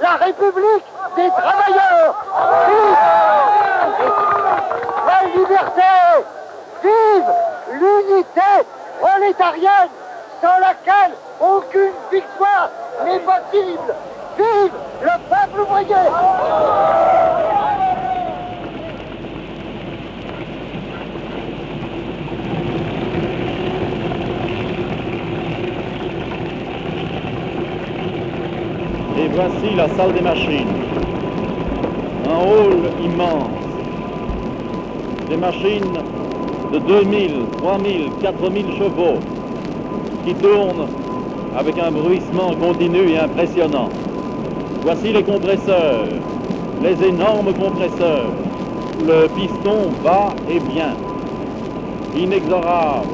la République des travailleurs. Vive la liberté. Vive l'unité prolétarienne sans laquelle aucune victoire n'est possible. Vive le peuple ouvrier. Et voici la salle des machines. Un hall immense. Des machines de 2000, 3000, 4000 chevaux qui tournent avec un bruissement continu et impressionnant. Voici les compresseurs, les énormes compresseurs. Le piston va et vient, inexorable.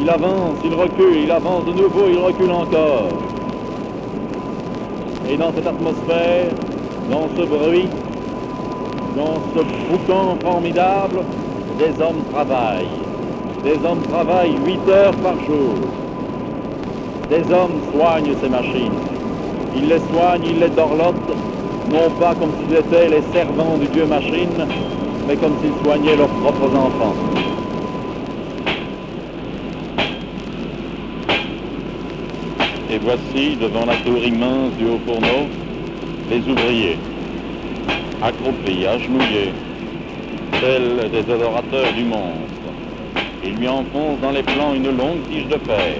Il avance, il recule, il avance de nouveau, il recule encore. Et dans cette atmosphère, dans ce bruit, dans ce boucan formidable, des hommes travaillent. Des hommes travaillent 8 heures par jour. Des hommes soignent ces machines. Ils les soignent, ils les dorlotent, non pas comme s'ils étaient les servants du dieu machine, mais comme s'ils soignaient leurs propres enfants. Et voici, devant la tour immense du haut fourneau, les ouvriers, accroupis, agenouillés, tels des adorateurs du monstre. Ils lui enfoncent dans les flancs une longue tige de fer,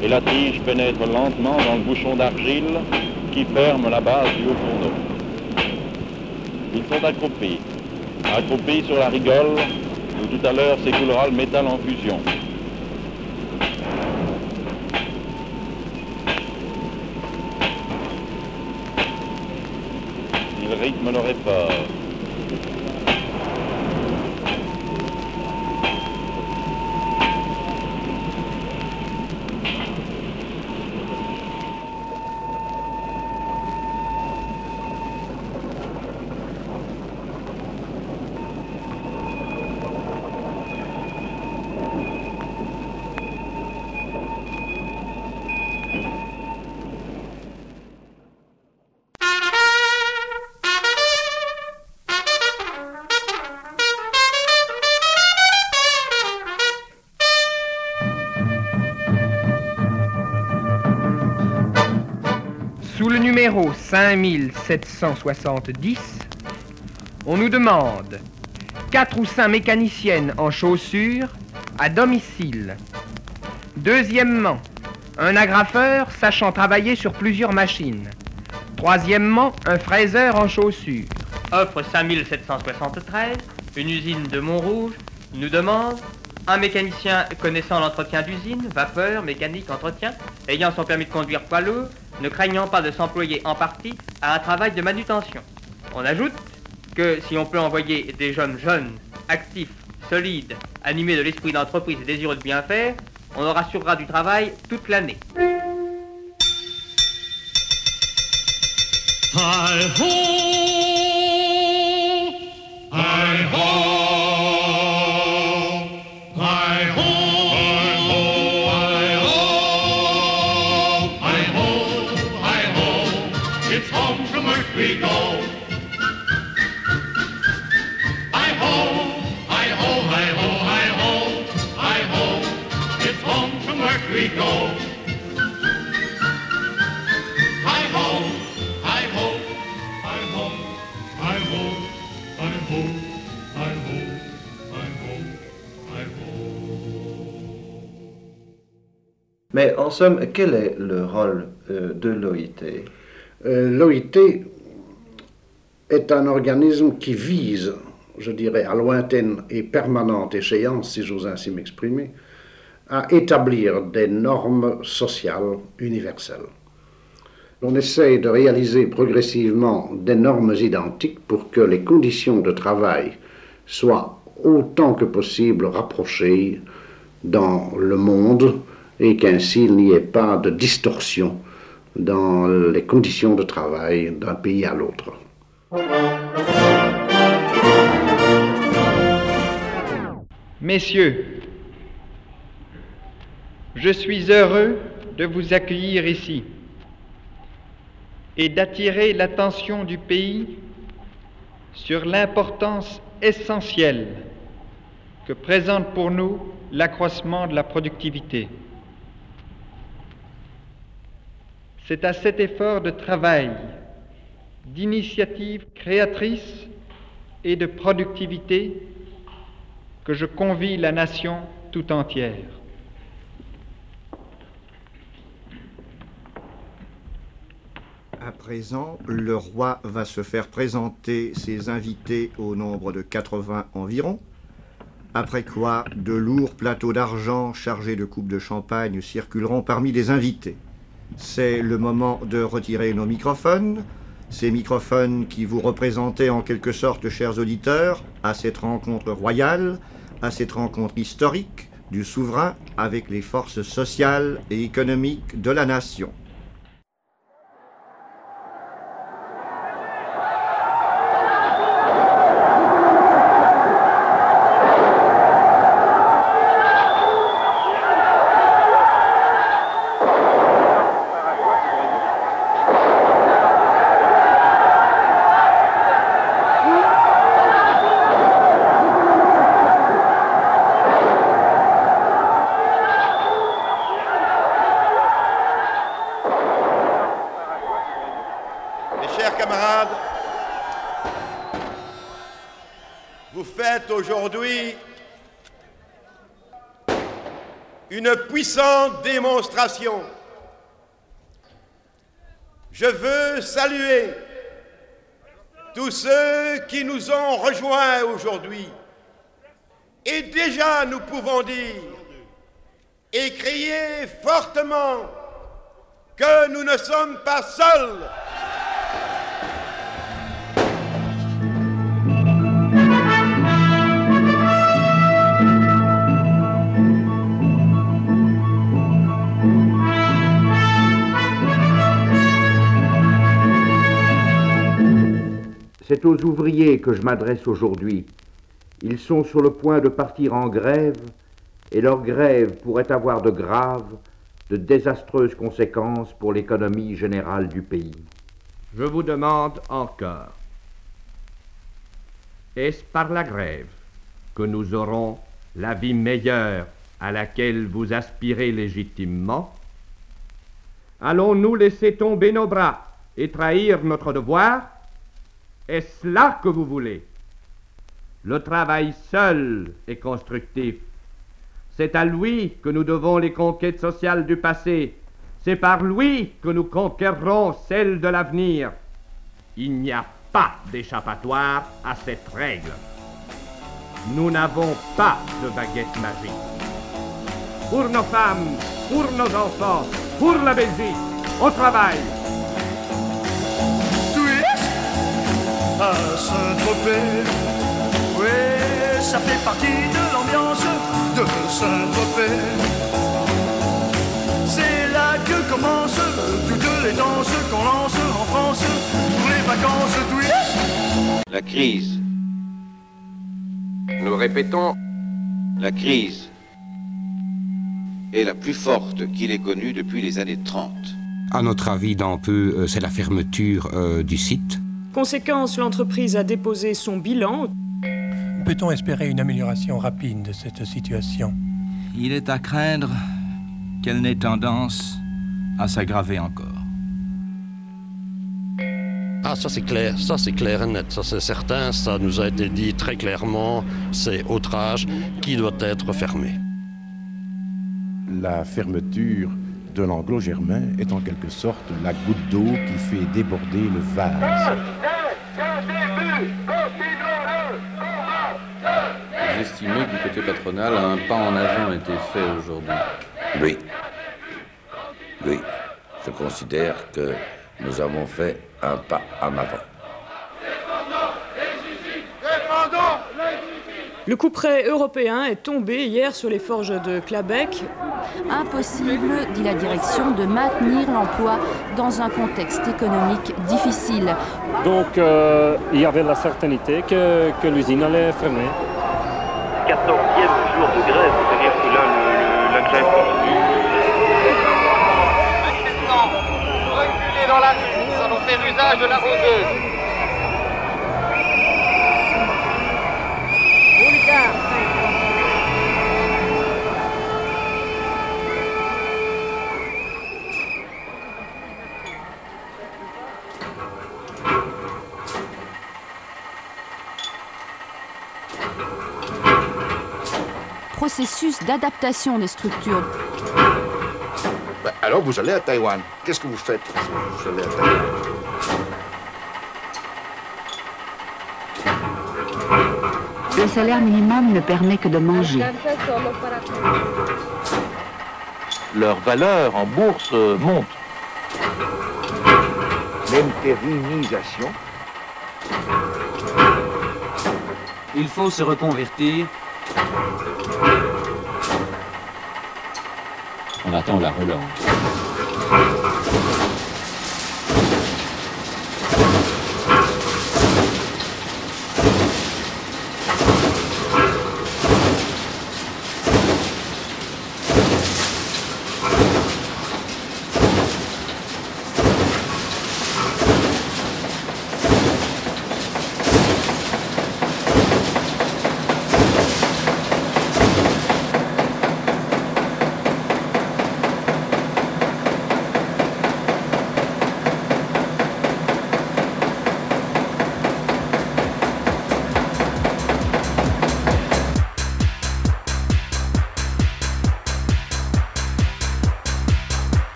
et la tige pénètre lentement dans le bouchon d'argile qui ferme la base du haut fourneau. Ils sont accroupis, accroupis sur la rigole où tout à l'heure s'écoulera le métal en fusion. rythme n'aurait pas. Sous le numéro 5770, on nous demande 4 ou 5 mécaniciennes en chaussures à domicile. Deuxièmement, un agrafeur sachant travailler sur plusieurs machines. Troisièmement, un fraiseur en chaussures. Offre 5773, une usine de Montrouge, nous demande un mécanicien connaissant l'entretien d'usine, vapeur, mécanique, entretien, ayant son permis de conduire poids lourd, ne craignant pas de s'employer en partie à un travail de manutention. On ajoute que si on peut envoyer des jeunes jeunes, actifs, solides, animés de l'esprit d'entreprise et désireux de bien faire, on leur assurera du travail toute l'année. Mais en somme, quel est le rôle euh, de l'OIT Euh, L'OIT est un organisme qui vise, je dirais, à lointaine et permanente échéance, si j'ose ainsi m'exprimer, à établir des normes sociales universelles. On essaye de réaliser progressivement des normes identiques pour que les conditions de travail soient autant que possible rapprochées dans le monde et qu'ainsi il n'y ait pas de distorsion dans les conditions de travail d'un pays à l'autre. Messieurs, je suis heureux de vous accueillir ici. est d'attirer l'attention du pays sur l'importance essentielle que présente pour nous l'accroissement de la productivité. C'est à cet effort de travail, d'initiative créatrice et de productivité que je convie la nation tout entière. À présent, le roi va se faire présenter ses invités au nombre de 80 environ, après quoi de lourds plateaux d'argent chargés de coupes de champagne circuleront parmi les invités. C'est le moment de retirer nos microphones, ces microphones qui vous représentaient en quelque sorte, chers auditeurs, à cette rencontre royale, à cette rencontre historique du souverain avec les forces sociales et économiques de la nation. Mes chers camarades, vous faites aujourd'hui une puissante démonstration. Je veux saluer tous ceux qui nous ont rejoints aujourd'hui. Et déjà nous pouvons dire et crier fortement que nous ne sommes pas seuls. C'est aux ouvriers que je m'adresse aujourd'hui. Ils sont sur le point de partir en grève et leur grève pourrait avoir de graves, de désastreuses conséquences pour l'économie générale du pays. Je vous demande encore, est-ce par la grève que nous aurons la vie meilleure à laquelle vous aspirez légitimement? Allons-nous laisser tomber nos bras et trahir notre devoir? Est-ce là que vous voulez Le travail seul est constructif. C'est à lui que nous devons les conquêtes sociales du passé. C'est par lui que nous conquerrons celles de l'avenir. Il n'y a pas d'échappatoire à cette règle. Nous n'avons pas de baguette magique. Pour nos femmes, pour nos enfants, pour la Belgique, au travail. À Saint-Tropez. Oui, ça fait partie de l'ambiance de Saint-Tropez. C'est là que commencent toutes les danses qu'on lance en France pour les vacances Twitch. La crise. Nous répétons, la crise est la plus forte qu'il ait connue depuis les années 30. À notre avis, dans peu, euh, c'est la fermeture euh, du site. Conséquence, l'entreprise a déposé son bilan. Peut-on espérer une amélioration rapide de cette situation? Il est à craindre qu'elle n'ait tendance à s'aggraver encore. Ah, ça c'est clair, ça c'est clair et net, ça c'est certain, ça nous a été dit très clairement, c'est outrage qui doit être fermé. La fermeture de l'anglo-germain est en quelque sorte la goutte d'eau qui fait déborder le vase. Vous estimez que du côté patronal, un pas en avant a été fait aujourd'hui? Oui. Oui. Je considère que nous avons fait un pas en avant. Le couperet européen est tombé hier sur les forges de Clabec. Impossible, dit la direction, de maintenir l'emploi dans un contexte économique difficile. Donc euh, il y avait la certainté que, que l'usine allait fermer. 14e jour de grève, c'est-à-dire que là, le- le- la grève continue. Reculez dans la rue, nous allons faire passage de la rondeuse. Processus d'adaptation des structures. Ben, alors vous allez à Taïwan. Qu'est-ce que vous faites? Si vous allez à Taïwan Le salaire minimum ne permet que de manger. Leur valeur en bourse monte. L'intérimisation Il faut se reconvertir. On attend la relance.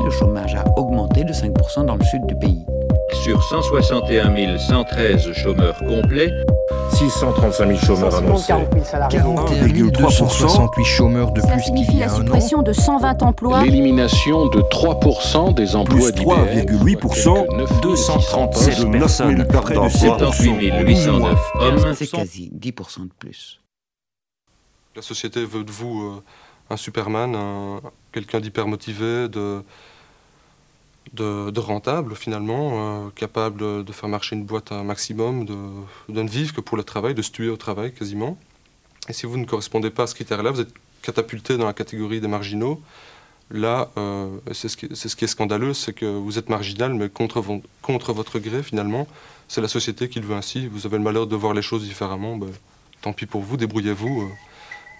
Le chômage a augmenté de 5% dans le sud du pays. Sur 161 113 chômeurs complets, 635 000 chômeurs annoncés. 41,368 chômeurs de Cela plus signifie y la suppression de 120 emplois. l'élimination de 3% des emplois Plus d'IBM, 3,8%, 237 de personnes, près de d'emploi. 78 809 hommes. C'est quasi 10% de plus. La société veut de vous euh, un Superman, un- quelqu'un d'hyper motivé, de, rentable finalement, euh, capable de, faire marcher une boîte un maximum, de, ne vivre que pour le travail, de se tuer au travail quasiment. Et si vous ne correspondez pas à ce critère-là, vous êtes catapulté dans la catégorie des marginaux. Là, euh, c'est ce, qui- est scandaleux, c'est que vous êtes marginal, mais contre, vo- contre votre gré finalement. C'est la société qui le veut ainsi. Vous avez le malheur de voir les choses différemment. ben, tant pis pour vous, débrouillez-vous. euh,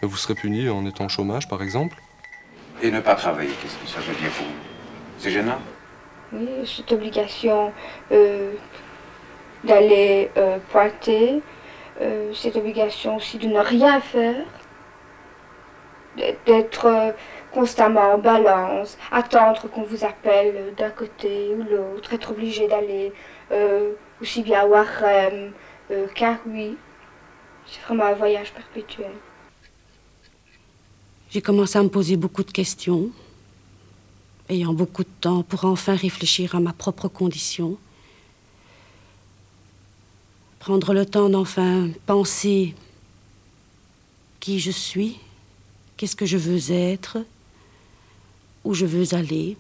vous serez puni en étant au chômage, par exemple. Et ne pas travailler, qu'est-ce que ça veut dire pour vous? C'est gênant? Oui, cette obligation euh, d'aller euh, pointer, euh, cette obligation aussi de ne rien faire, d'être- euh, constamment en balance, attendre qu'on vous appelle d'un côté ou l'autre, être obligé d'aller euh, aussi bien à Warem euh, qu'à Rui. C'est vraiment un voyage perpétuel. J'ai commencé à me poser beaucoup de questions, ayant beaucoup de temps pour enfin réfléchir à ma propre condition, prendre le temps d'enfin penser qui je suis, qu'est-ce que je veux être, où je veux aller.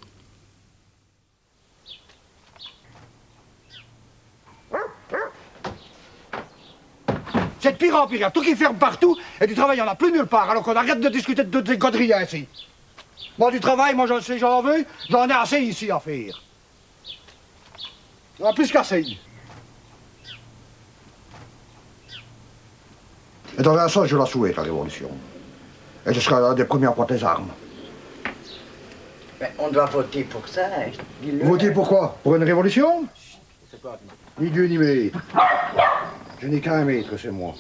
C'est de pire en pire. Il y a tout qui ferme partout et du travail, il n'y en a plus nulle part. Alors qu'on arrête de discuter de toutes ces conneries ainsi. Moi, du travail, moi, je sais, j'en veux. J'en ai assez ici à faire. J'en ai plus qu'assez. Et dans un sens, je la souhaite, la révolution. Et je serai un des premiers à prendre les armes. Ben, on doit voter pour ça. hein. Dis-le. Votez pourquoi Pour une révolution? Ni Dieu ni maître. Je n'ai qu'un maître, c'est moi.